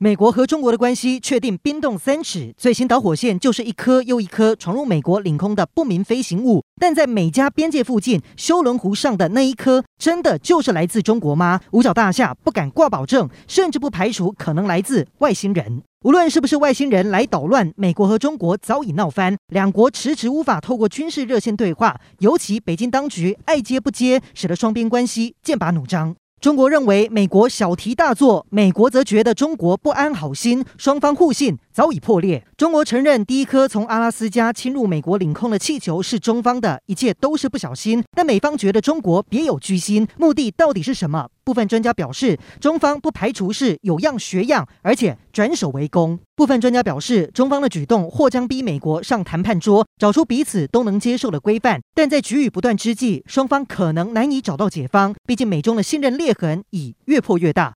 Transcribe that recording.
美国和中国的关系确定冰冻三尺，最新导火线就是一颗又一颗闯入美国领空的不明飞行物。但在美加边界附近休伦湖上的那一颗，真的就是来自中国吗？五角大厦不敢挂保证，甚至不排除可能来自外星人。无论是不是外星人来捣乱，美国和中国早已闹翻，两国迟迟无法透过军事热线对话，尤其北京当局爱接不接，使得双边关系剑拔弩张。中国认为美国小题大做，美国则觉得中国不安好心，双方互信早已破裂。中国承认第一颗从阿拉斯加侵入美国领空的气球是中方的，一切都是不小心。但美方觉得中国别有居心，目的到底是什么？部分专家表示，中方不排除是有样学样，而且转守为攻。部分专家表示，中方的举动或将逼美国上谈判桌，找出彼此都能接受的规范。但在局域不断之际，双方可能难以找到解方。毕竟美中的信任裂痕已越破越大。